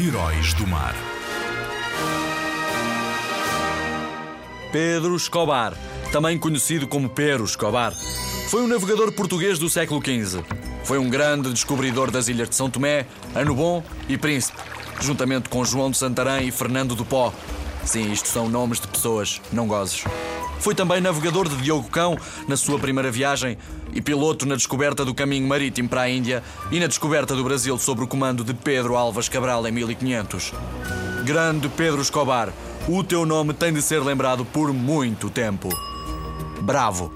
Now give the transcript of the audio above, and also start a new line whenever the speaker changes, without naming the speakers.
Heróis do Mar.
Pedro Escobar, também conhecido como Pero Escobar, foi um navegador português do século XV. Foi um grande descobridor das ilhas de São Tomé, Ano Bom e Príncipe, juntamente com João de Santarém e Fernando do Pó. Sim, isto são nomes de pessoas, não gozes. Foi também navegador de Diogo Cão na sua primeira viagem e piloto na descoberta do caminho marítimo para a Índia e na descoberta do Brasil sob o comando de Pedro Alves Cabral em 1500. Grande Pedro Escobar, o teu nome tem de ser lembrado por muito tempo. Bravo!